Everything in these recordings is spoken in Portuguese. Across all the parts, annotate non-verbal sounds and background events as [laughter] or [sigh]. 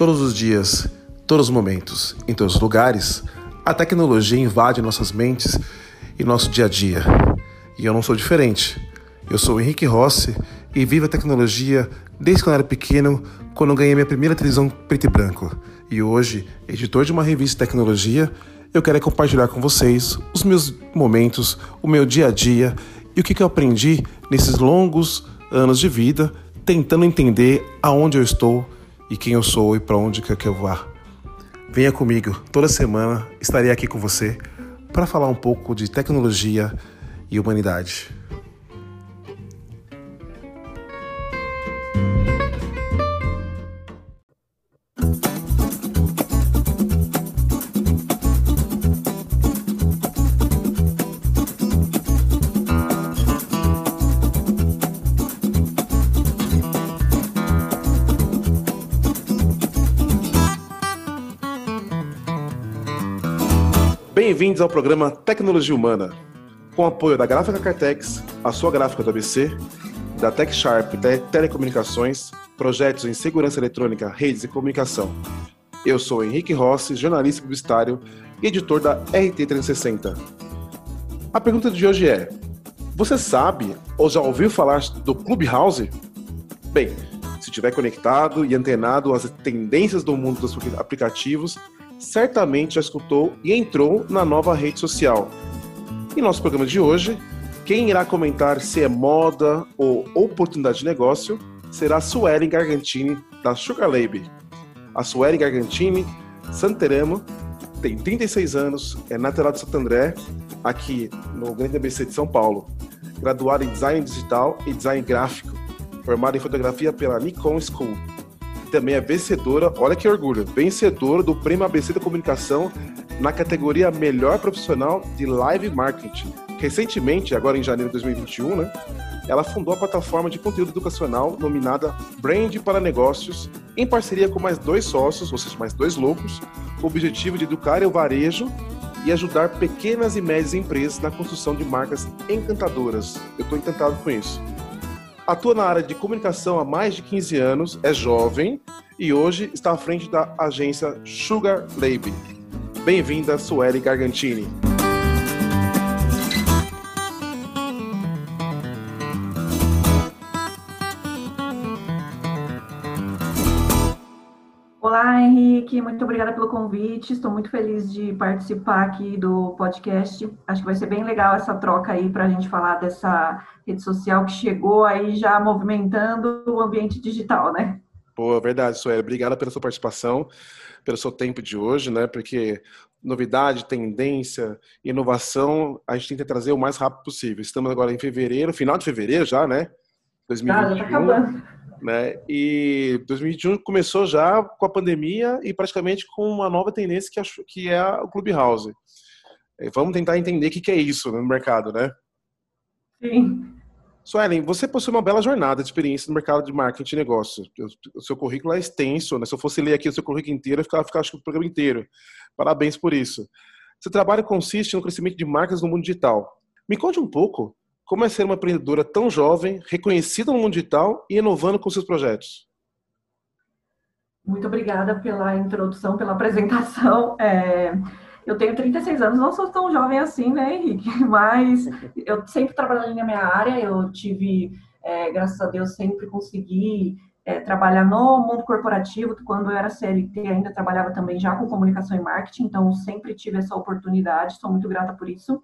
Todos os dias, todos os momentos, em todos os lugares, a tecnologia invade nossas mentes e nosso dia a dia. E eu não sou diferente. Eu sou o Henrique Rossi e vivo a tecnologia desde quando era pequeno, quando ganhei minha primeira televisão preto e branco. E hoje, editor de uma revista de tecnologia, eu quero compartilhar com vocês os meus momentos, o meu dia a dia e o que eu aprendi nesses longos anos de vida, tentando entender aonde eu estou e quem eu sou e para onde quer que eu vá. Venha comigo, toda semana estarei aqui com você para falar um pouco de tecnologia e humanidade. Bem-vindos ao programa Tecnologia Humana, com apoio da Gráfica Cartex, a sua gráfica do ABC, da TechSharp Te Telecomunicações, projetos em segurança eletrônica, redes e comunicação. Eu sou Henrique Rossi, jornalista publicitário e editor da RT 360. A pergunta de hoje é: você sabe ou já ouviu falar do Clubhouse? Bem, se estiver conectado e antenado às tendências do mundo dos aplicativos, certamente já escutou e entrou na nova rede social. Em nosso programa de hoje, quem irá comentar se é moda ou oportunidade de negócio será a Suelen Gargantini, da Sugar Lab. A Suelen Gargantini, santeramo, tem 36 anos, é natural de Santo André, aqui no Grande ABC de São Paulo. Graduada em Design Digital e Design Gráfico, formada em Fotografia pela Nikon School também é vencedora, olha que orgulho, vencedora do Prêmio ABC da Comunicação na categoria Melhor Profissional de Live Marketing. Recentemente, agora em janeiro de 2021, né, ela fundou a plataforma de conteúdo educacional nominada Brand para Negócios, em parceria com mais dois sócios, ou seja, mais dois loucos, com o objetivo de educar o varejo e ajudar pequenas e médias empresas na construção de marcas encantadoras. Eu estou encantado com isso atua na área de comunicação há mais de 15 anos, é jovem e hoje está à frente da agência Sugar Lab. Bem-vinda, Sueli Gargantini. Henrique, muito obrigada pelo convite. Estou muito feliz de participar aqui do podcast. Acho que vai ser bem legal essa troca aí para a gente falar dessa rede social que chegou aí já movimentando o ambiente digital, né? Boa, verdade, Sueli. Obrigada pela sua participação, pelo seu tempo de hoje, né? Porque novidade, tendência, inovação, a gente tenta trazer o mais rápido possível. Estamos agora em fevereiro, final de fevereiro já, né? 2021. Ah, já tá acabando né? E 2021 começou já com a pandemia e praticamente com uma nova tendência que, acho, que é o Clubhouse. Vamos tentar entender o que é isso no mercado, né? Sim. Suelen, você possui uma bela jornada de experiência no mercado de marketing e negócio. O seu currículo é extenso, né? Se eu fosse ler aqui o seu currículo inteiro, eu ficava, ficava acho o programa inteiro. Parabéns por isso. Seu trabalho consiste no crescimento de marcas no mundo digital. Me conte um pouco como é ser uma empreendedora tão jovem, reconhecida no mundo digital e inovando com seus projetos? Muito obrigada pela introdução, pela apresentação. [laughs] É, eu tenho 36 anos, não sou tão jovem assim, né, Henrique? [laughs] Mas eu sempre trabalhei na minha área, eu tive, é, graças a Deus, sempre consegui é, trabalhar no mundo corporativo. Quando eu era CLT, ainda trabalhava também já com comunicação e marketing, então sempre tive essa oportunidade, sou muito grata por isso.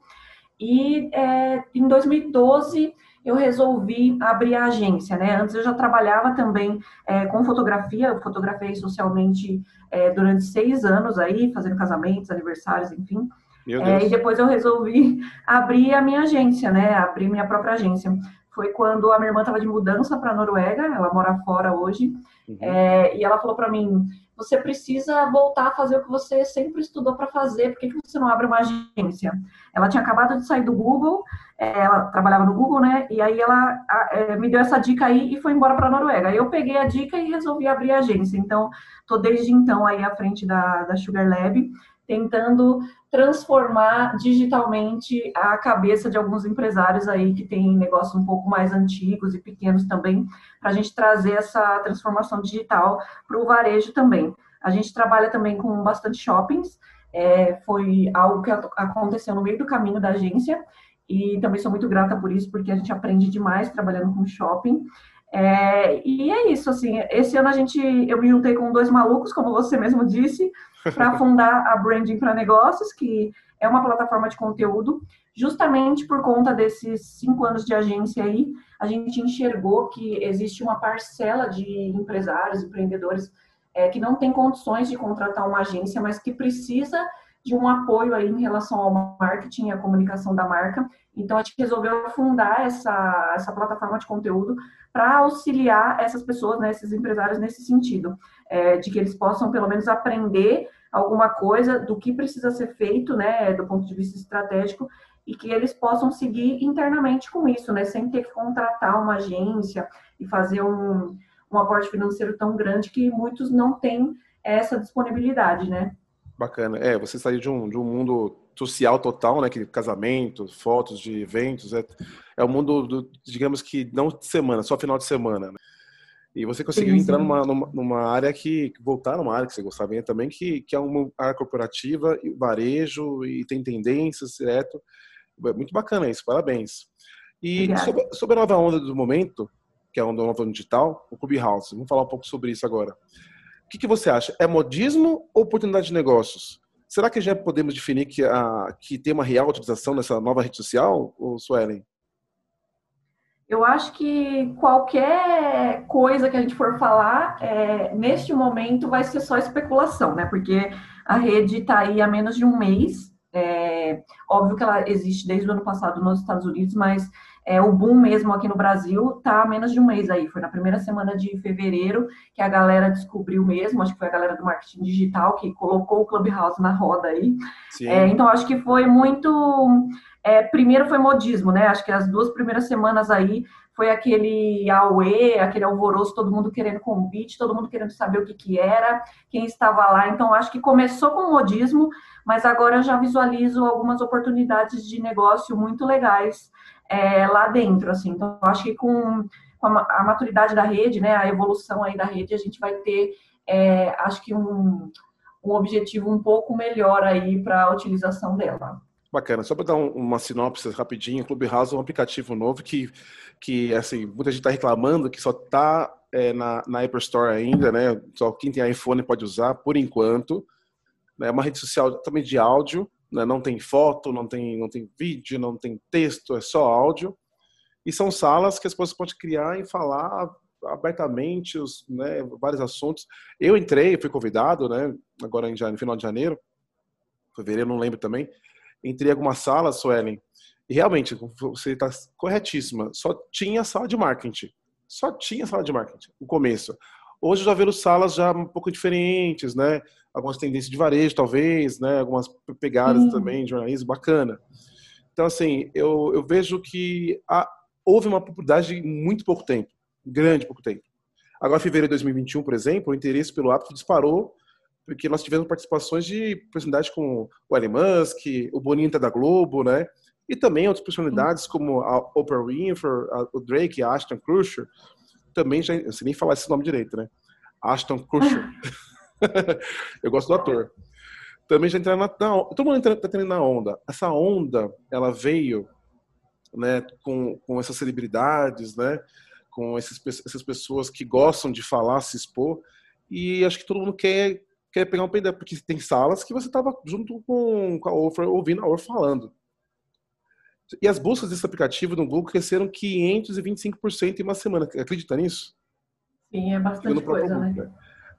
E é, em 2012 eu resolvi abrir a agência, né? Antes eu já trabalhava também é, com fotografia, eu fotografei socialmente é, durante seis anos aí, fazendo casamentos, aniversários, enfim. É, e depois eu resolvi [laughs] abrir a minha agência, né? Abrir minha própria agência. Foi quando a minha irmã estava de mudança para a Noruega, ela mora fora hoje, uhum. É, e ela falou para mim: você precisa voltar a fazer o que você sempre estudou para fazer, por que, que você não abre uma agência? Ela tinha acabado de sair do Google, é, ela trabalhava no Google, né? E aí ela é, me deu essa dica aí e foi embora para a Noruega. Eu peguei a dica e resolvi abrir a agência. Então, estou desde então aí à frente da, da Sugar Lab, tentando transformar digitalmente a cabeça de alguns empresários aí que têm negócios um pouco mais antigos e pequenos também, para a gente trazer essa transformação digital para o varejo também. A gente trabalha também com bastante shoppings, é, foi algo que aconteceu no meio do caminho da agência, e também sou muito grata por isso, porque a gente aprende demais trabalhando com shopping. É, e é isso, assim, esse ano a gente, eu me juntei com dois malucos, como você mesmo disse, para [laughs] fundar a Branding para Negócios, que é uma plataforma de conteúdo, justamente por conta desses cinco anos de agência aí, a gente enxergou que existe uma parcela de empresários, empreendedores, é, que não tem condições de contratar uma agência, mas que precisa de um apoio aí em relação ao marketing e à comunicação da marca. Então, a gente resolveu fundar essa, essa plataforma de conteúdo para auxiliar essas pessoas, né, esses empresários nesse sentido, é, de que eles possam pelo menos aprender alguma coisa do que precisa ser feito, né, do ponto de vista estratégico, e que eles possam seguir internamente com isso, né, sem ter que contratar uma agência e fazer um, um aporte financeiro tão grande que muitos não têm essa disponibilidade, né. Bacana. É, você saiu de um, de um mundo social total, né? Que casamento, fotos de eventos, é, é o mundo, do, digamos que não de semana, só final de semana. Né? E você conseguiu sim, entrar numa, numa, numa, área que, voltar numa área que você gostava também, que, que é uma área corporativa, varejo e tem tendências direto. É muito bacana isso, parabéns. E sobre, sobre, a nova onda do momento, que é a onda nova digital, o Clubhouse, vamos falar um pouco sobre isso agora. O que, que você acha? É modismo ou oportunidade de negócios? Será que já podemos definir que, a, que tem uma real utilização nessa nova rede social, ou Suelen? Eu acho que qualquer coisa que a gente for falar, é, neste momento, vai ser só especulação, né? Porque a rede está aí há menos de um mês. É, óbvio que ela existe desde o ano passado nos Estados Unidos, mas é, o boom mesmo aqui no Brasil tá há menos de um mês aí. Foi na primeira semana de fevereiro que a galera descobriu mesmo, acho que foi a galera do marketing digital que colocou o Clubhouse na roda aí. É, então, acho que foi muito. É, primeiro foi modismo, né? Acho que as duas primeiras semanas aí foi aquele auê, aquele alvoroço, todo mundo querendo convite, todo mundo querendo saber o que, que era, quem estava lá. Então, acho que começou com modismo, mas agora já visualizo algumas oportunidades de negócio muito legais é, lá dentro, assim. Então, acho que com, com a, a, maturidade da rede, né, a evolução aí da rede, a gente vai ter, é, acho que um, um objetivo um pouco melhor aí para a utilização dela. Bacana. Só para dar um, uma sinopse rapidinho, o Clubhouse é um aplicativo novo que, que assim, muita gente está reclamando que só está é, na, na Apple Store ainda, né? Só quem tem iPhone pode usar, por enquanto. É uma rede social também de áudio, né? não tem foto, não tem, não tem vídeo, não tem texto, é só áudio. E são salas que as pessoas podem criar e falar abertamente os, né, vários assuntos. Eu entrei, fui convidado, né, agora em no final de janeiro, fevereiro, não lembro também. Entrei em algumas salas, Suelen, e realmente, você está corretíssima, só tinha sala de marketing. Só tinha sala de marketing, no começo. Hoje já vejo salas já um pouco diferentes, né? Algumas tendências de varejo, talvez, né? Algumas pegadas uhum. também de jornalismo, bacana. Então, assim, eu, eu vejo que há, houve uma popularidade em muito pouco tempo, grande pouco tempo. Agora, em fevereiro de 2021, por exemplo, o interesse pelo app disparou, porque nós tivemos participações de personalidades como o Elon Musk, o Bonita da Globo, né? E também outras personalidades como a Oprah Winfrey, o Drake, a Ashton Kutcher, também já, eu sei nem falar esse nome direito, né? Ashton Kutcher. [laughs] eu gosto do ator. Também já entraram na, na todo mundo está entrando na onda. Essa onda, ela veio, né, com, com essas celebridades, né, com esses, essas pessoas que gostam de falar, se expor, e acho que todo mundo quer quer pegar um pedaço, porque tem salas que você estava junto com, com a Ofra, ouvindo a Ofra falando. E as buscas desse aplicativo no Google cresceram 525% em uma semana. Acredita nisso? Sim, é bastante coisa, Google, né? né?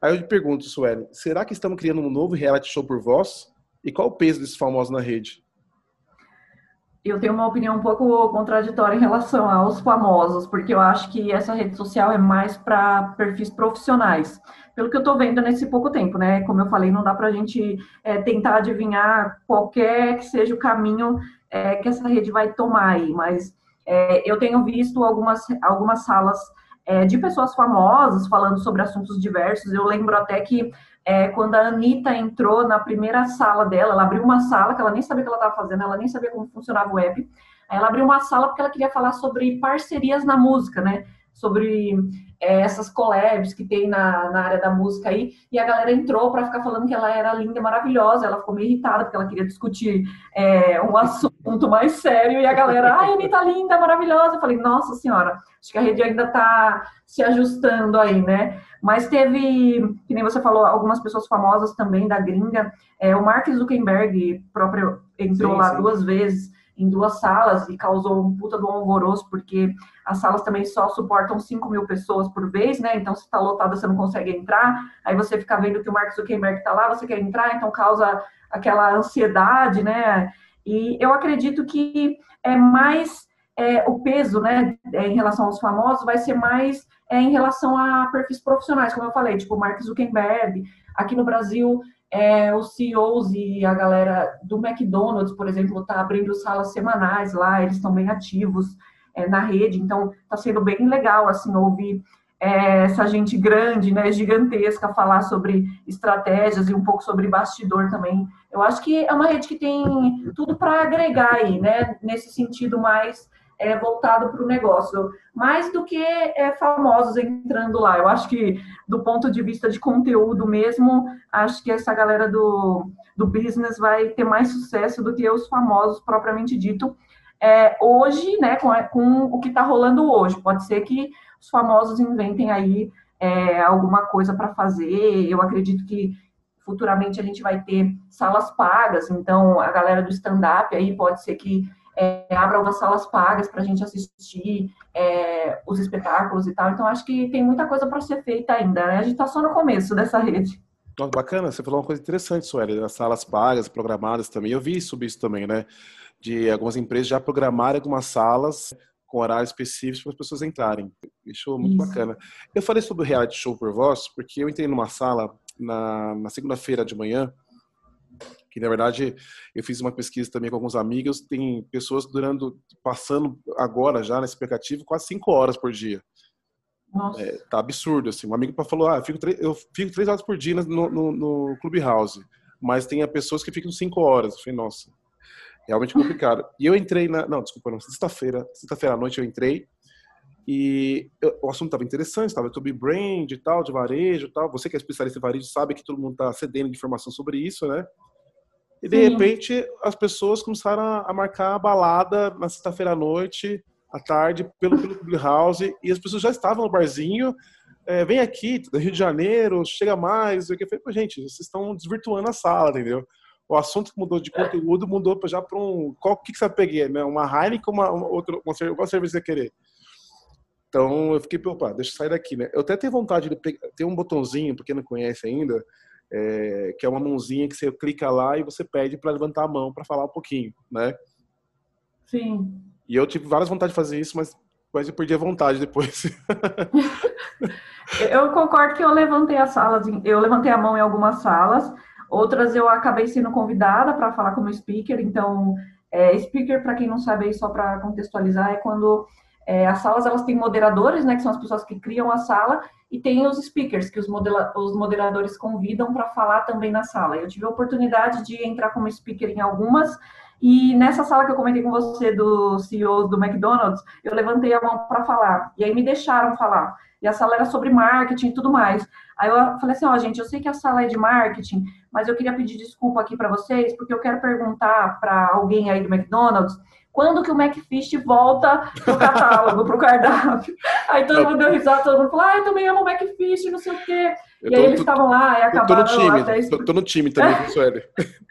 Aí eu te pergunto, Sueli, será que estamos criando um novo reality show por voz? E qual o peso desses famosos na rede? Eu tenho uma opinião um pouco contraditória em relação aos famosos, porque eu acho que essa rede social é mais para perfis profissionais. Pelo que eu estou vendo nesse pouco tempo, né? Como eu falei, não dá para a gente é, tentar adivinhar qualquer que seja o caminho é, que essa rede vai tomar aí, mas é, eu tenho visto algumas, algumas salas é, de pessoas famosas falando sobre assuntos diversos. Eu lembro até que é, quando a Anitta entrou na primeira sala dela, ela abriu uma sala que ela nem sabia o que ela estava fazendo, ela nem sabia como funcionava o web. Ela abriu uma sala porque ela queria falar sobre parcerias na música, né? Sobre é, essas collabs que tem na, na área da música aí, e a galera entrou para ficar falando que ela era linda e maravilhosa, ela ficou meio irritada porque ela queria discutir é, um assunto [laughs] mais sério, e a galera, ai, Anitta linda, maravilhosa, eu falei, nossa senhora, acho que a rede ainda está se ajustando aí, né? Mas teve, que nem você falou, algumas pessoas famosas também da gringa, é, o Mark Zuckerberg próprio entrou sim, lá sim. duas vezes, em duas salas e causou um puta do alvoroço, porque as salas também só suportam 5 mil pessoas por vez, né? Então, se está lotada, você não consegue entrar. Aí você fica vendo que o Mark Zuckerberg está lá, você quer entrar, então causa aquela ansiedade, né? E eu acredito que é mais é, o peso, né, é, em relação aos famosos, vai ser mais é, em relação a perfis profissionais, como eu falei, tipo Mark Zuckerberg. Aqui no Brasil, é, os CEOs e a galera do McDonald's, por exemplo, está abrindo salas semanais lá, eles estão bem ativos é, na rede, então está sendo bem legal, assim, ouvir é, essa gente grande, né, gigantesca, falar sobre estratégias e um pouco sobre bastidor também. Eu acho que é uma rede que tem tudo para agregar aí, né, nesse sentido mais é, voltado para o negócio, mais do que é, famosos entrando lá. Eu acho que, do ponto de vista de conteúdo mesmo, acho que essa galera do, do business vai ter mais sucesso do que os famosos propriamente dito. É, hoje, né, com, com o que está rolando hoje, pode ser que os famosos inventem aí é, alguma coisa para fazer. Eu acredito que futuramente a gente vai ter salas pagas, então a galera do stand-up aí pode ser que é, abra algumas salas pagas para a gente assistir é, os espetáculos e tal. Então, acho que tem muita coisa para ser feita ainda, né? A gente está só no começo dessa rede. Nossa, bacana, você falou uma coisa interessante, Sueli, as salas pagas, programadas também. Eu vi sobre isso também, né? De algumas empresas já programarem algumas salas com horários específicos para as pessoas entrarem. Isso muito isso. bacana. Eu falei sobre o reality show por voz, porque eu entrei numa sala na, na segunda-feira de manhã, que na verdade eu fiz uma pesquisa também com alguns amigos, tem pessoas durando, passando agora já nesse aplicativo quase cinco horas por dia. Nossa. É, tá absurdo, assim. Um amigo falou, ah, eu fico, eu fico três horas por dia no, no, no Clubhouse, mas tem pessoas que ficam cinco horas. Eu falei, nossa, realmente complicado. e eu entrei na, não, desculpa, não, sexta-feira, sexta-feira à noite eu entrei, e eu, o assunto estava interessante, estava sobre brand e tal, de varejo e tal. Você que é especialista em varejo sabe que todo mundo está cedendo de informação sobre isso, né? E de Sim. repente as pessoas começaram a marcar a balada na sexta-feira à noite, à tarde, pelo, pelo Clubhouse, e as pessoas já estavam no barzinho. É, vem aqui, do Rio de Janeiro, chega mais. Eu falei, gente, vocês estão desvirtuando a sala, entendeu? O assunto que mudou de conteúdo mudou já para um. Qual que, que você vai pegar? Né? Uma Heineken ou uma, uma, outra, uma, qual cerveja você querer? Então eu fiquei, opa, deixa eu sair daqui, né? Eu até tenho vontade de pegar, ter um botãozinho, porque não conhece ainda, é, que é uma mãozinha que você clica lá e você pede para levantar a mão para falar um pouquinho, né? Sim. E eu tive várias vontades de fazer isso, mas, mas eu perdi a vontade depois. [laughs] eu concordo que eu levantei as salas, eu levantei a mão em algumas salas, outras eu acabei sendo convidada para falar como speaker, então, é, speaker, para quem não sabe aí, só para contextualizar, é quando é, as salas elas têm moderadores, né, que são as pessoas que criam a sala, e tem os speakers, que os, os moderadores convidam para falar também na sala. Eu tive a oportunidade de entrar como speaker em algumas, e nessa sala que eu comentei com você do CEOs do McDonald's, eu levantei a mão para falar, e aí me deixaram falar. E a sala era sobre marketing e tudo mais. Aí eu falei assim, ó, oh, gente, eu sei que a sala é de marketing, mas eu queria pedir desculpa aqui para vocês, porque eu quero perguntar para alguém aí do McDonald's quando que o McFish volta pro catálogo, pro cardápio. [laughs] Aí todo mundo deu risada, todo mundo falou, ah, eu também amo o McFish, não sei o quê. e aí eles estavam lá e acabaram... Tô no time, até... tô, tô no time também, Sueli. [laughs]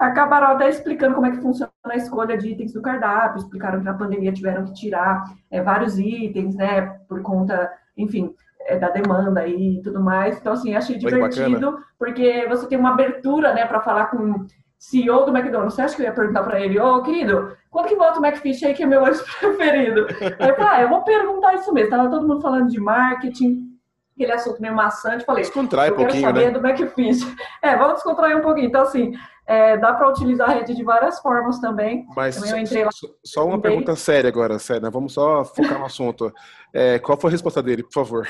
acabaram até explicando como é que funciona a escolha de itens do cardápio, explicaram que na pandemia tiveram que tirar é, vários itens, né, por conta, enfim, é, da demanda e tudo mais. Então, assim, achei divertido, porque você tem uma abertura, né, para falar com CEO do McDonald's, você acha que eu ia perguntar para ele, ô oh, querido, quando que volta o McFish aí, que é meu lanche [laughs] preferido? Aí eu falei, ah, eu vou perguntar isso mesmo. Tava todo mundo falando de marketing, aquele assunto meio maçante. Falei, Descontrai um pouquinho, saber né? do McFish. [laughs] É, vamos descontrair um pouquinho. Então, assim, é, dá para utilizar a rede de várias formas também. Mas também só, só, uma pergunta séria agora, séria. Vamos só focar no assunto. É, qual foi a resposta dele, por favor?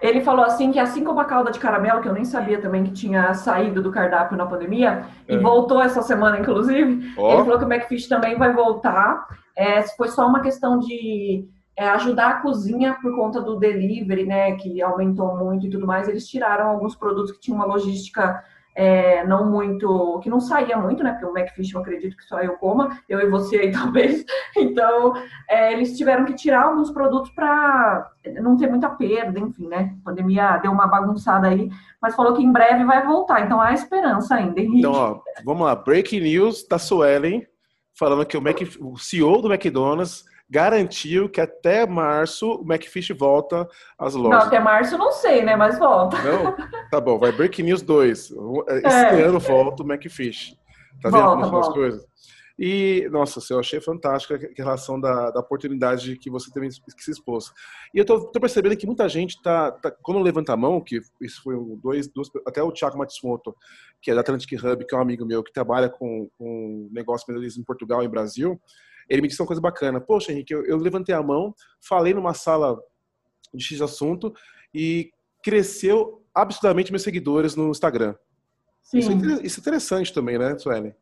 Ele falou assim que assim como a calda de caramelo, que eu nem sabia também que tinha saído do cardápio na pandemia, é. e voltou essa semana, inclusive, oh. ele falou que o McFish também vai voltar. É, foi só uma questão de é, ajudar a cozinha por conta do delivery, né, que aumentou muito e tudo mais, eles tiraram alguns produtos que tinham uma logística é, não muito, que não saía muito, né? Porque o McFish eu acredito que só eu coma, eu e você aí [laughs] talvez. Então, é, eles tiveram que tirar alguns produtos para não ter muita perda, enfim, né? A pandemia deu uma bagunçada aí, mas falou que em breve vai voltar, então há esperança ainda, Henrique. Então, ó, vamos lá, breaking news da Suelen, falando que o, Mac, o CEO do McDonald's garantiu que até março o McFish volta às lojas. Não, até março não sei, né? Mas volta. Não? [laughs] Tá bom, vai Break News 2. Esse é. ano volta o McFish. Tá vendo volta, as coisas? E, nossa, eu achei fantástica a relação da, da oportunidade que você também que se expôs. E eu tô, tô percebendo que muita gente tá, tá, quando levanta a mão, que isso foi um, dois, dois, até o Thiago Matsumoto, que é da Atlantic Hub, que é um amigo meu, que trabalha com, com negócio em Portugal e Brasil, ele me disse uma coisa bacana. Poxa, Henrique, eu, eu levantei a mão, falei numa sala de X assunto e cresceu absurdamente meus seguidores no Instagram. Isso, é, isso é interessante também, né, Suelen?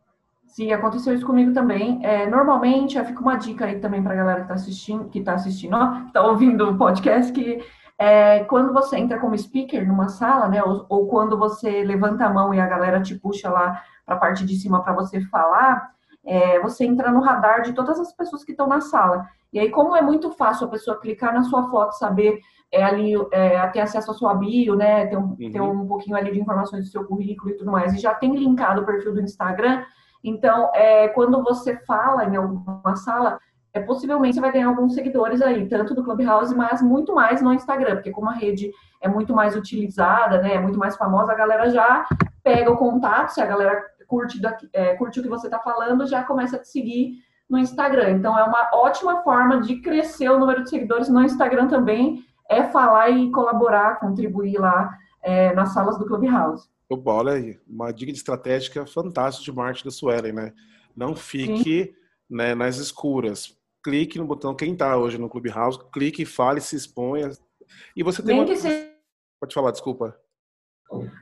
Sim, aconteceu isso comigo também. É, normalmente, fica uma dica aí também para a galera que está assistindo, que está assistindo, ó, que está ouvindo o podcast, que é, quando você entra como speaker numa sala, né, ou, ou, quando você levanta a mão e a galera te puxa lá para a parte de cima para você falar, é, você entra no radar de todas as pessoas que estão na sala. E aí, como é muito fácil a pessoa clicar na sua foto, saber é, ali, é, ter acesso à sua bio, né, ter um, uhum. ter um pouquinho ali de informações do seu currículo e tudo mais, e já tem linkado o perfil do Instagram, então, é, quando você fala em alguma sala, é, possivelmente você vai ganhar alguns seguidores aí, tanto do Clubhouse, mas muito mais no Instagram, porque como a rede é muito mais utilizada, né, é muito mais famosa, a galera já pega o contato, se a galera curte, é, curte o que você está falando, já começa a te seguir no Instagram. Então, é uma ótima forma de crescer o número de seguidores no Instagram também, é falar e colaborar, contribuir lá é, nas salas do Clubhouse. Opa, olha aí, uma dica de estratégica fantástica de marketing da Suelen, né? Não fique né, nas escuras. Clique no botão, quem está hoje no Clubhouse, clique, fale, se exponha. E você tem Nem uma... que seja... Pode falar, desculpa.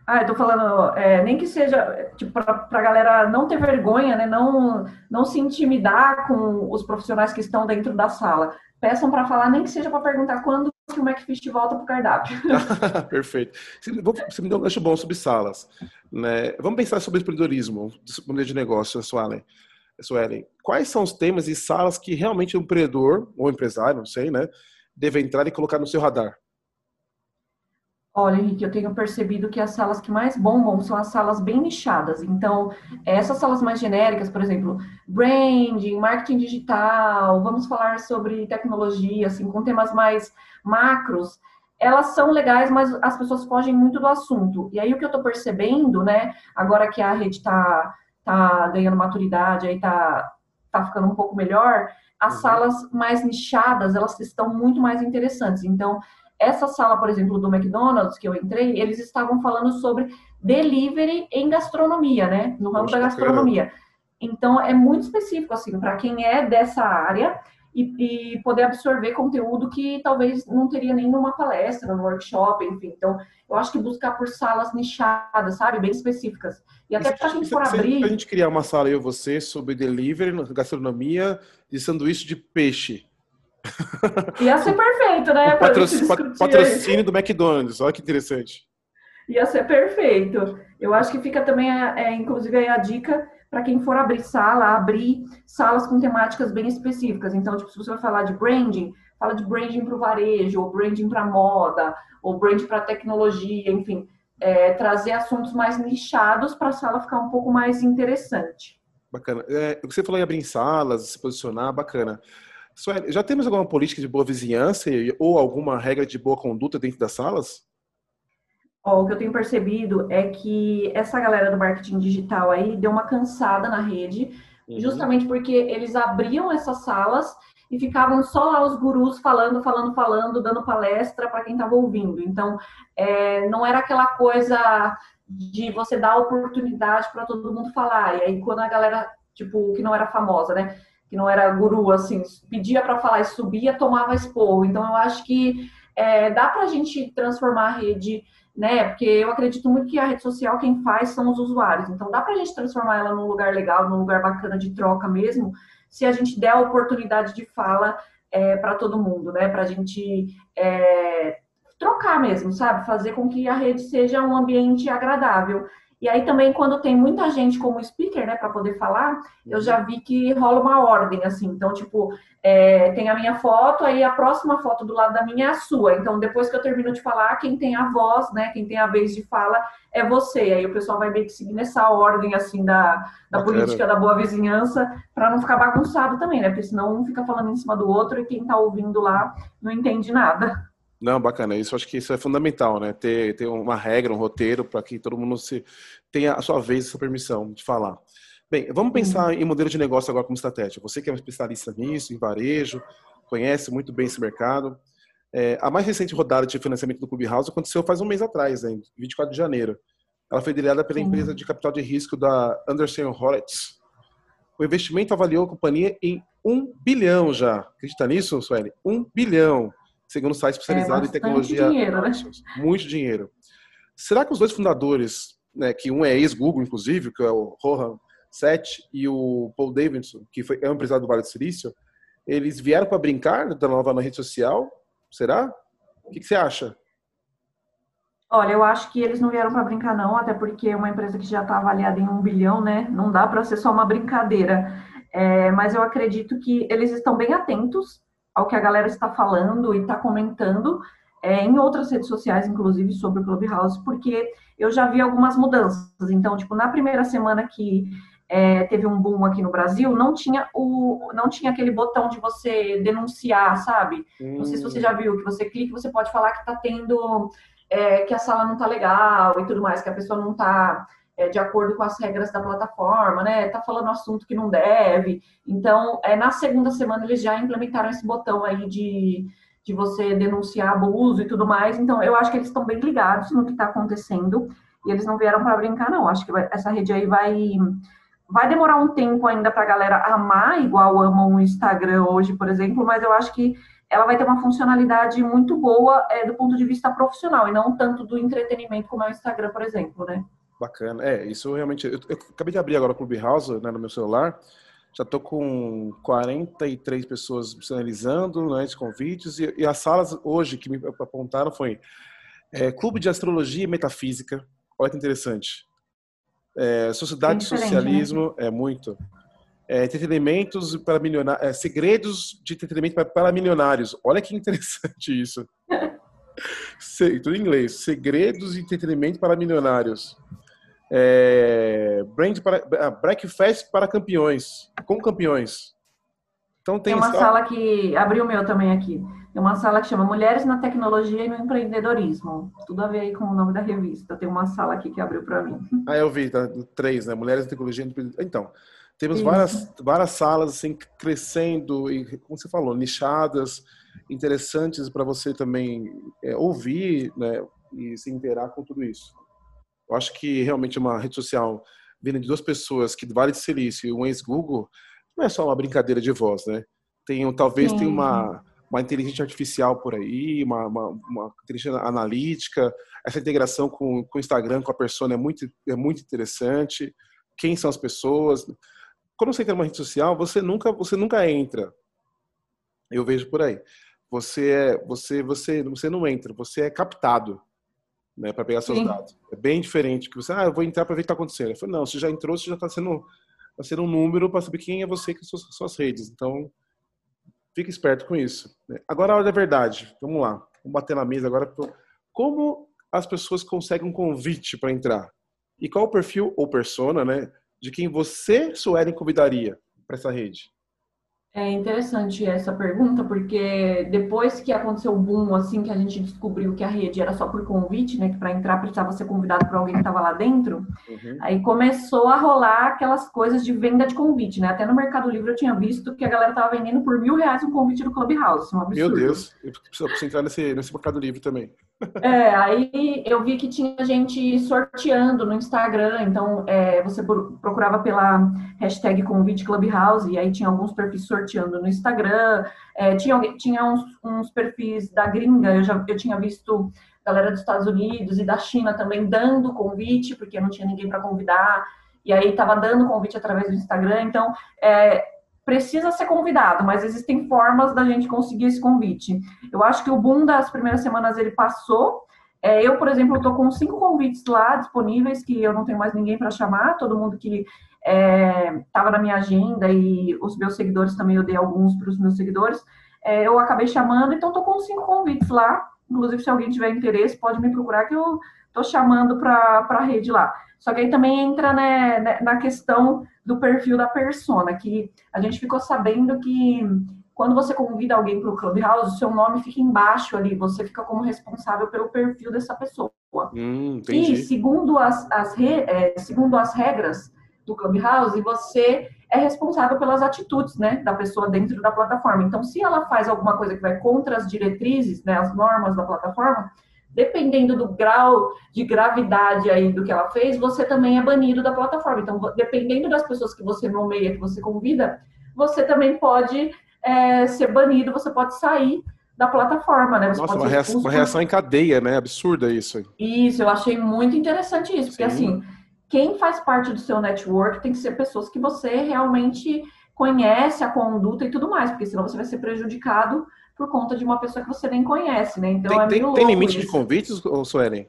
Ah, eu tô falando, é, nem que seja, tipo, para a galera não ter vergonha, né? Não, não se intimidar com os profissionais que estão dentro da sala. Peçam para falar, nem que seja para perguntar quando que o McFish volta para o cardápio. [laughs] [laughs] Perfeito. Você me deu um gancho bom sobre salas. Né? Vamos pensar sobre empreendedorismo, modelo de negócio, Suelen. Suelen. Quais são os temas e salas que realmente o empreendedor, ou empresário, não sei, né, deve entrar e colocar no seu radar? Olha, Henrique, eu tenho percebido que as salas que mais bombam são as salas bem nichadas. Então, essas salas mais genéricas, por exemplo, branding, marketing digital, vamos falar sobre tecnologia, assim, com temas mais macros, elas são legais, mas as pessoas fogem muito do assunto. E aí o que eu estou percebendo, né, agora que a rede está tá ganhando maturidade, aí está tá ficando um pouco melhor, as uhum. salas mais nichadas, elas estão muito mais interessantes. Então, essa sala, por exemplo, do McDonald's que eu entrei, eles estavam falando sobre delivery em gastronomia, né? No ramo da gastronomia. Então é muito específico assim para quem é dessa área e, e, poder absorver conteúdo que talvez não teria nem numa palestra, no workshop, enfim. Então eu acho que buscar por salas nichadas, sabe, bem específicas. E até para quem for abrir. A gente criar uma sala eu e você sobre delivery, gastronomia de sanduíche de peixe. Ia ser perfeito, né? Patrocínio, patrocínio do McDonald's, olha que interessante. Ia ser perfeito. Eu acho que fica também, é, inclusive, aí a dica para quem for abrir sala, abrir salas com temáticas bem específicas. Então, tipo, se você vai falar de branding, fala de branding para o varejo, ou branding para moda, ou branding para tecnologia, enfim, é, trazer assuntos mais nichados para a sala ficar um pouco mais interessante. Bacana. É, você falou em abrir salas, se posicionar, bacana. Sueli, já temos alguma política de boa vizinhança ou alguma regra de boa conduta dentro das salas? o que eu tenho percebido é que essa galera do marketing digital aí deu uma cansada na rede, uhum. justamente porque eles abriam essas salas e ficavam só lá os gurus falando, falando, falando, dando palestra para quem estava ouvindo. Então, é, não era aquela coisa de você dar oportunidade para todo mundo falar. E aí, quando a galera, tipo, que não era famosa, né? Que não era guru, assim, pedia para falar e subia, tomava expor. Então, eu acho que é, dá para a gente transformar a rede, né? Porque eu acredito muito que a rede social quem faz são os usuários. Então, dá para a gente transformar ela num lugar legal, num lugar bacana de troca mesmo, se a gente der a oportunidade de fala é, para todo mundo, né? Para a gente é, trocar mesmo, sabe? Fazer com que a rede seja um ambiente agradável. E aí também, quando tem muita gente como speaker, né, para poder falar, eu já vi que rola uma ordem, assim. Então, tipo, é, tem a minha foto, aí a próxima foto do lado da minha é a sua. Então, depois que eu termino de falar, quem tem a voz, né, quem tem a vez de fala é você. Aí o pessoal vai meio que seguir nessa ordem, assim, da, da política da boa vizinhança, para não ficar bagunçado também, né? Porque senão um fica falando em cima do outro e quem tá ouvindo lá não entende nada. Não, bacana. Isso acho que isso é fundamental, né? Ter, ter uma regra, um roteiro para que todo mundo se tenha a sua vez, a sua permissão de falar. Bem, vamos pensar uhum. em modelo de negócio agora como estratégia. Você que é um especialista nisso, em varejo, conhece muito bem esse mercado. É, a mais recente rodada de financiamento do Clubhouse aconteceu faz um mês atrás, né, em 24 de janeiro. Ela foi liderada pela empresa de capital de risco da Anderson Horowitz. O investimento avaliou a companhia em um bilhão já. Acredita nisso, Sueli? Um bilhão segundo um site especializado é em tecnologia. Dinheiro, né? Muito dinheiro. Será que os dois fundadores, né, que um é ex-Google, inclusive, que é o Rohan Seth e o Paul Davidson, que foi, é um empresário do Vale do Silício, eles vieram para brincar da nova na rede social? Será? O que, que você acha? Olha, eu acho que eles não vieram para brincar, não, até porque é uma empresa que já está avaliada em um bilhão, né? Não dá para ser só uma brincadeira. É, mas eu acredito que eles estão bem atentos ao que a galera está falando e está comentando é, em outras redes sociais, inclusive sobre o Clubhouse, porque eu já vi algumas mudanças. Então, tipo, na primeira semana que é, teve um boom aqui no Brasil, não tinha o, não tinha aquele botão de você denunciar, sabe? Hum. Não sei se você já viu que você clica, você pode falar que está tendo é, que a sala não está legal e tudo mais, que a pessoa não está é, de acordo com as regras da plataforma, né? Tá falando assunto que não deve. Então, é, na segunda semana eles já implementaram esse botão aí de, de você denunciar abuso e tudo mais. Então, eu acho que eles estão bem ligados no que está acontecendo e eles não vieram para brincar, não. Acho que vai, essa rede aí vai vai demorar um tempo ainda para a galera amar, igual amam o Instagram hoje, por exemplo, mas eu acho que ela vai ter uma funcionalidade muito boa é, do ponto de vista profissional e não tanto do entretenimento como é o Instagram, por exemplo, né? Bacana. É, isso realmente. Eu, eu acabei de abrir agora o Clubhouse né, no meu celular. Já estou com 43 pessoas sinalizando né, os convites. E, e, as salas hoje que me apontaram foi é, Clube de Astrologia e Metafísica. Olha que interessante. É, Sociedade de né? Socialismo, né? é muito. É, entretenimentos para milionários. É, segredos de entretenimento para, para milionários. Olha que interessante [laughs] isso. tudo em inglês. Segredos de entretenimento para milionários é, brand para, ah, breakfast para campeões, com campeões. Então tem, tem uma sala que abriu o meu também aqui. Tem uma sala que chama Mulheres na Tecnologia e no Empreendedorismo. Tudo a ver aí com o nome da revista. Tem uma sala aqui que abriu para mim. Ah, eu vi, tá? Três, né? Mulheres na Tecnologia e Empreendedorismo. Então, temos várias, várias salas assim crescendo e, como você falou, nichadas, interessantes para você também é, ouvir, né? E se interar com tudo isso. Eu acho que realmente uma rede social vindo de duas pessoas que Vale de Silício e um ex-Google não é só uma brincadeira de voz, né? Tem, talvez tenha uma, uma inteligência artificial por aí, uma, uma, uma, inteligência analítica, essa integração com, com o Instagram, com a persona é muito, é muito interessante. Quem são as pessoas? Quando você entra numa rede social, você nunca, você nunca entra. Eu vejo por aí. Você é, você, você, você não entra, você é captado né, para pegar seus Sim. dados. É bem diferente que você, ah, eu vou entrar para ver o que está acontecendo. Eu falei, não, você já entrou, você já está sendo, tá sendo um número para saber quem é você que são suas redes. Então, fique esperto com isso. Né. Agora a hora da verdade. Vamos lá. Vamos bater na mesa agora. Como as pessoas conseguem um convite para entrar? E qual o perfil ou persona, né, de quem você, Suelen, convidaria para essa rede? É interessante essa pergunta, porque depois que aconteceu o boom, assim, que a gente descobriu que a rede era só por convite, né, que para entrar precisava ser convidado por alguém que estava lá dentro, uhum. aí começou a rolar aquelas coisas de venda de convite, né? Até no Mercado Livre eu tinha visto que a galera estava vendendo por mil reais um convite do Clubhouse, um absurdo. Meu Deus, eu preciso entrar nesse, nesse Mercado Livre também. [laughs] É, aí eu vi que tinha gente sorteando no Instagram, então é, você procurava pela hashtag convite Clubhouse, e aí tinha alguns perfis sorteando no Instagram, é, tinha, tinha uns, uns, perfis da gringa, eu já eu tinha visto galera dos Estados Unidos e da China também dando convite, porque não tinha ninguém para convidar, e aí estava dando convite através do Instagram, então é, precisa ser convidado, mas existem formas da gente conseguir esse convite. Eu acho que o boom das primeiras semanas ele passou. É, eu, por exemplo, estou com cinco convites lá disponíveis que eu não tenho mais ninguém para chamar. Todo mundo que estava é, na minha agenda e os meus seguidores também eu dei alguns para os meus seguidores. É, eu acabei chamando, então estou com cinco convites lá. Inclusive, se alguém tiver interesse, pode me procurar que eu estou chamando para a rede lá. Só que aí também entra né, né, na questão do perfil da persona, que a gente ficou sabendo que quando você convida alguém para o Clubhouse, o seu nome fica embaixo ali, você fica como responsável pelo perfil dessa pessoa. Hum, e segundo as, as re, é, segundo as regras do Clubhouse, você é responsável pelas atitudes né, da pessoa dentro da plataforma. Então, se ela faz alguma coisa que vai contra as diretrizes, né, as normas da plataforma, dependendo do grau de gravidade aí do que ela fez, você também é banido da plataforma. Então, dependendo das pessoas que você nomeia, que você convida, você também pode é, ser banido, você pode sair da plataforma, né? Você Nossa, uma reação, uma reação, em cadeia, né? Absurda isso. Isso, eu achei muito interessante isso, porque assim, quem faz parte do seu network tem que ser pessoas que você realmente conhece a conduta e tudo mais, porque senão você vai ser prejudicado por conta de uma pessoa que você nem conhece, né? Então tem, é tem, tem limite isso. de convites, ou Suelen?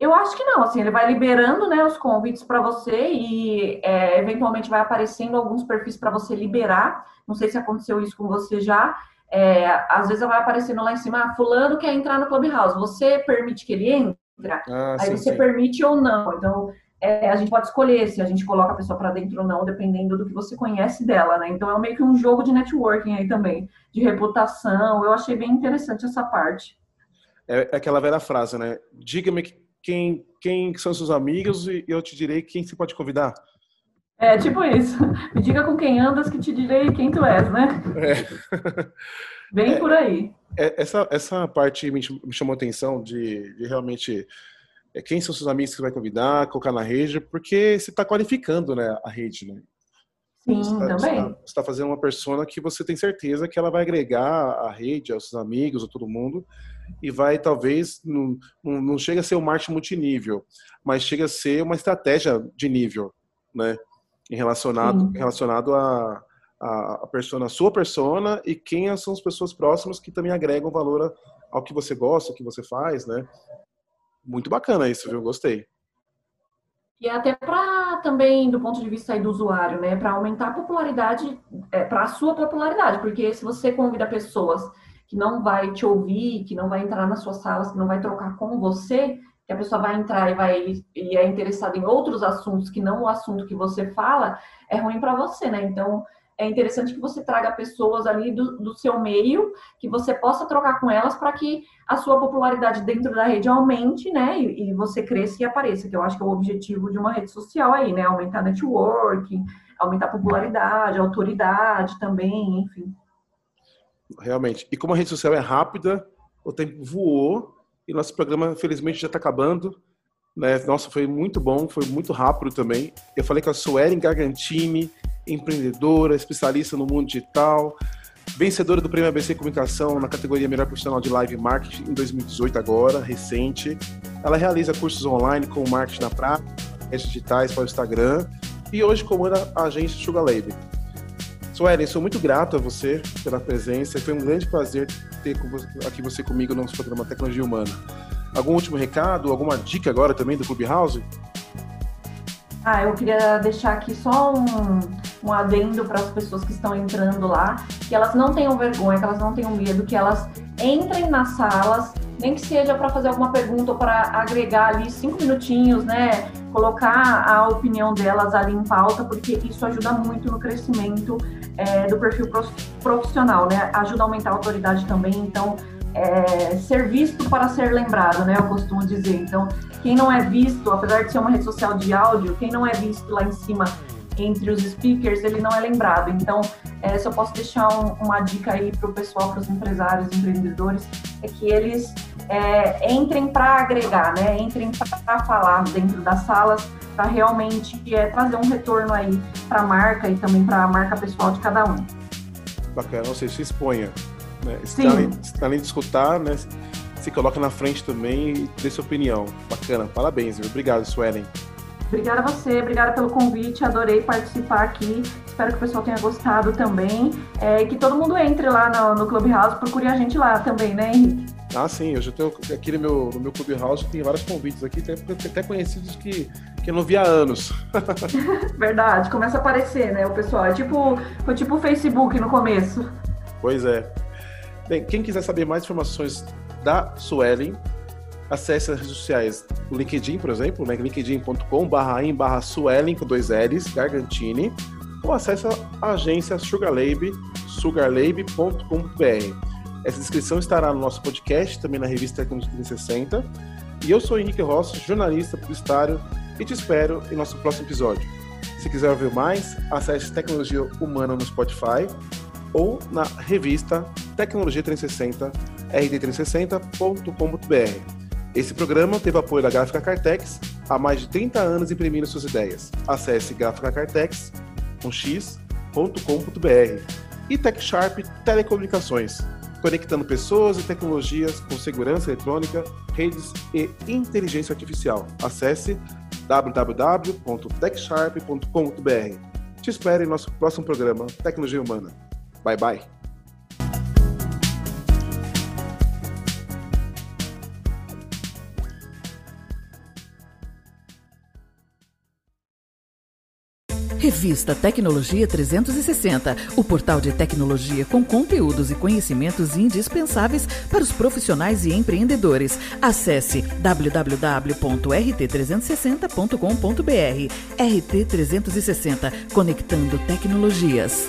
Eu acho que não, assim, ele vai liberando né, os convites para você e é, eventualmente vai aparecendo alguns perfis para você liberar. Não sei se aconteceu isso com você já. É, às vezes vai aparecendo lá em cima, ah, fulano quer entrar no Clubhouse, você permite que ele entre? Ah, Aí sim, você sim. permite ou não. Então, é, a gente pode escolher se a gente coloca a pessoa para dentro ou não, dependendo do que você conhece dela, né? Então é meio que um jogo de networking aí também, de reputação. Eu achei bem interessante essa parte. É, é aquela velha frase, né? Diga-me quem, quem são seus amigos e eu te direi quem você pode convidar. É, tipo isso. Me diga com quem andas que te direi quem tu és, né? É. Bem [laughs] é, por aí. É, essa, essa parte me, chamou a atenção de, de realmente é, quem são seus amigos que você vai convidar, colocar na rede, porque você está qualificando né, a rede, né? Sim, você tá, também. Você está tá fazendo uma persona que você tem certeza que ela vai agregar a rede, aos seus amigos, a todo mundo, e vai talvez, não, não chega a ser um marketing multinível, mas chega a ser uma estratégia de nível, né? Em relacionado, relacionado a, a, a persona, a sua persona e quem são as pessoas próximas que também agregam valor ao que você gosta, ao que você faz, né? Muito bacana isso, viu? Gostei. E até para também, do ponto de vista aí do usuário, né, para aumentar a popularidade, é, para a sua popularidade, porque se você convida pessoas que não vai te ouvir, que não vai entrar nas suas salas, que não vai trocar com você, que a pessoa vai entrar e vai e é interessada em outros assuntos que não o assunto que você fala, é ruim para você, né? Então, é interessante que você traga pessoas ali do, do seu meio, que você possa trocar com elas para que a sua popularidade dentro da rede aumente, né? E, e, você cresça e apareça, que eu acho que é o objetivo de uma rede social aí, né? Aumentar networking, aumentar popularidade, autoridade também, enfim. Realmente. E como a rede social é rápida, o tempo voou e nosso programa, felizmente, já está acabando. Né? Nossa, foi muito bom, foi muito rápido também. Eu falei com a Suelen Gargantini, empreendedora, especialista no mundo digital, vencedora do Prêmio ABC Comunicação na categoria Melhor Profissional de Live Marketing em 2018 agora, recente. Ela realiza cursos online com marketing na prática, redes digitais para o Instagram e hoje comanda a agência Sugar Lab. Suelen, sou muito grato a você pela presença. Foi um grande prazer ter aqui você comigo no nosso programa Tecnologia Humana. Algum último recado, alguma dica agora também do Clubhouse? Ah, eu queria deixar aqui só um, um adendo para as pessoas que estão entrando lá, que elas não tenham vergonha, que elas não tenham medo, que elas entrem nas salas, nem que seja para fazer alguma pergunta ou para agregar ali cinco minutinhos, né? Colocar a opinião delas ali em pauta, porque isso ajuda muito no crescimento é, do perfil profissional, né? Ajuda a aumentar a autoridade também, então é, ser visto para ser lembrado, né? Eu costumo dizer. Então, quem não é visto, apesar de ser uma rede social de áudio, quem não é visto lá em cima entre os speakers, ele não é lembrado. Então, é, se eu posso deixar um, uma dica aí para o pessoal, para os empresários, empreendedores, é que eles é, entrem para agregar, né? Entrem para falar dentro das salas, para realmente é, trazer um retorno aí para a marca e também para a marca pessoal de cada um. Bacana, ou seja, se exponha. Né? Sim. Além, além de escutar, né? Se coloca na frente também e dê sua opinião. Bacana, parabéns, viu? Obrigado, Suelen. Obrigada a você, obrigada pelo convite, adorei participar aqui. Espero que o pessoal tenha gostado também. É, que todo mundo entre lá no, no Clubhouse, procure a gente lá também, né, Henrique? Ah, sim, eu já tenho aqui no meu, no meu Clubhouse, tem vários convites aqui, até, até conhecidos que, que eu não vi há anos. [laughs] Verdade, começa a aparecer, né, o pessoal. É tipo, foi tipo o Facebook no começo. Pois é. Bem, quem quiser saber mais informações da Suelen, acesse as redes sociais, o LinkedIn, por exemplo, né, linkedin.com barra barra Suelen com dois L's, Gargantini, ou acesse a agência Sugarlab, sugarlab.com.br. Essa descrição estará no nosso podcast, também na revista Tecnologia 360. E eu sou Henrique Rossi, jornalista publicitário, e te espero em nosso próximo episódio. Se quiser ouvir mais, acesse Tecnologia Humana no Spotify ou na revista Tecnologia 360, rd360.com.br. Esse programa teve apoio da Gráfica Cartex, há mais de 30 anos imprimindo suas ideias. Acesse gráficacartex.com.br e TechSharp Telecomunicações conectando pessoas e tecnologias com segurança eletrônica, redes e inteligência artificial. Acesse www.techsharp.com.br. Te espero em nosso próximo programa Tecnologia Humana. Bye bye. Revista Tecnologia 360, o portal de tecnologia com conteúdos e conhecimentos indispensáveis para os profissionais e empreendedores. Acesse www.rt360.com.br. RT360, conectando tecnologias.